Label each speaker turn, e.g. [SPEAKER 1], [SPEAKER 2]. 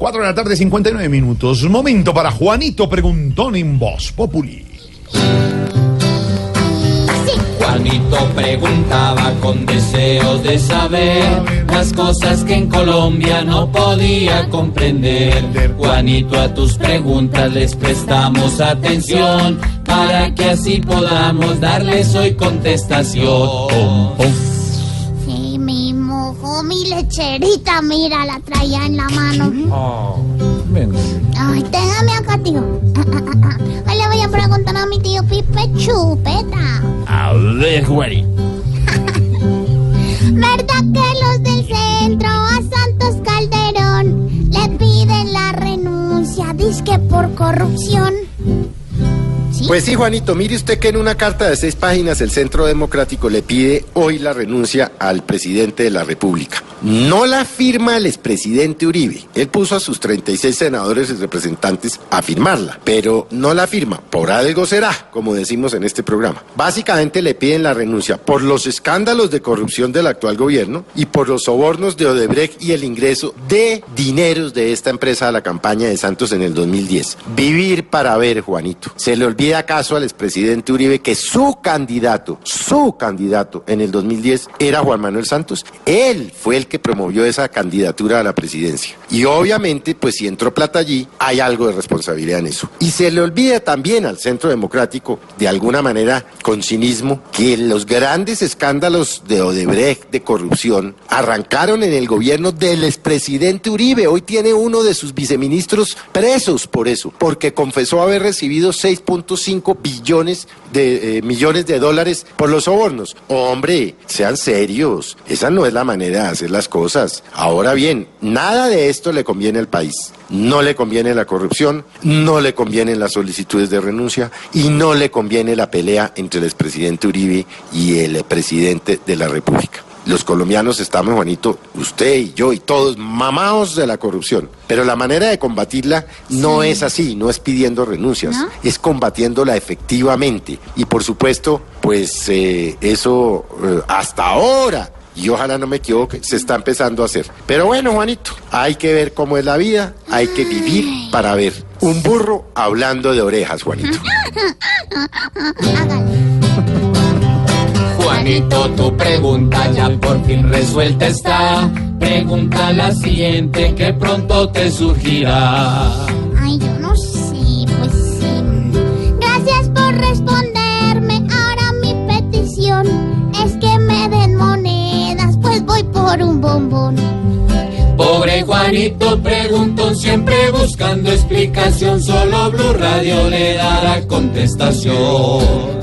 [SPEAKER 1] 4 de la tarde, 59 minutos. Momento para Juanito Preguntón en Voz Populi.
[SPEAKER 2] Juanito preguntaba con deseos de saber las cosas que en Colombia no podía comprender. Juanito, a tus preguntas les prestamos atención para que así podamos darles hoy contestación.
[SPEAKER 3] Sí, mi mi lecherita, mira, la traía en la mano. Ay, déjame acá, tío. Hoy le voy a preguntar a mi tío Pipe Chupeta.
[SPEAKER 2] A ver, Juanito.
[SPEAKER 3] ¿Verdad que los del centro a Santos Calderón le piden la renuncia, disque por corrupción?
[SPEAKER 4] Pues sí, Juanito, mire usted que en una carta de seis páginas el Centro Democrático le pide hoy la renuncia al presidente de la República. No la firma el expresidente Uribe. Él puso a sus 36 senadores y representantes a firmarla, pero no la firma. Por algo será, como decimos en este programa. Básicamente le piden la renuncia por los escándalos de corrupción del actual gobierno y por los sobornos de Odebrecht y el ingreso de dineros de esta empresa a la campaña de Santos en el 2010. Vivir para ver, Juanito. ¿Se le olvida acaso al expresidente Uribe que su candidato, su candidato en el 2010 era Juan Manuel Santos? Él fue el que promovió esa candidatura a la presidencia. Y obviamente, pues si entró plata allí, hay algo de responsabilidad en eso. Y se le olvida también al Centro Democrático, de alguna manera, con cinismo, que los grandes escándalos de Odebrecht, de corrupción, arrancaron en el gobierno del expresidente Uribe. Hoy tiene uno de sus viceministros presos por eso, porque confesó haber recibido 6.5 billones de eh, millones de dólares por los sobornos. Hombre, sean serios. Esa no es la manera de hacer las cosas. Ahora bien, nada de esto le conviene al país. No le conviene la corrupción, no le convienen las solicitudes de renuncia y no le conviene la pelea entre el expresidente Uribe y el presidente de la República. Los colombianos estamos, Juanito, usted y yo y todos, mamados de la corrupción. Pero la manera de combatirla no es así, no es pidiendo renuncias,
[SPEAKER 3] ¿No?
[SPEAKER 4] es combatiéndola efectivamente. Y por supuesto, pues eh, eso eh, hasta ahora, y ojalá no me equivoque, se está empezando a hacer. Pero bueno, Juanito, hay que ver cómo es la vida, hay que vivir para ver. Un burro hablando de orejas, Juanito.
[SPEAKER 3] Hágale.
[SPEAKER 2] Juanito, tu pregunta ya por fin resuelta está. Pregunta la siguiente que pronto te surgirá.
[SPEAKER 3] Ay, yo no sé, pues sí. Gracias por responderme. Ahora mi petición es que me den monedas, pues voy por un bombón.
[SPEAKER 2] Pobre Juanito preguntó siempre buscando explicación, solo Blue Radio le dará contestación.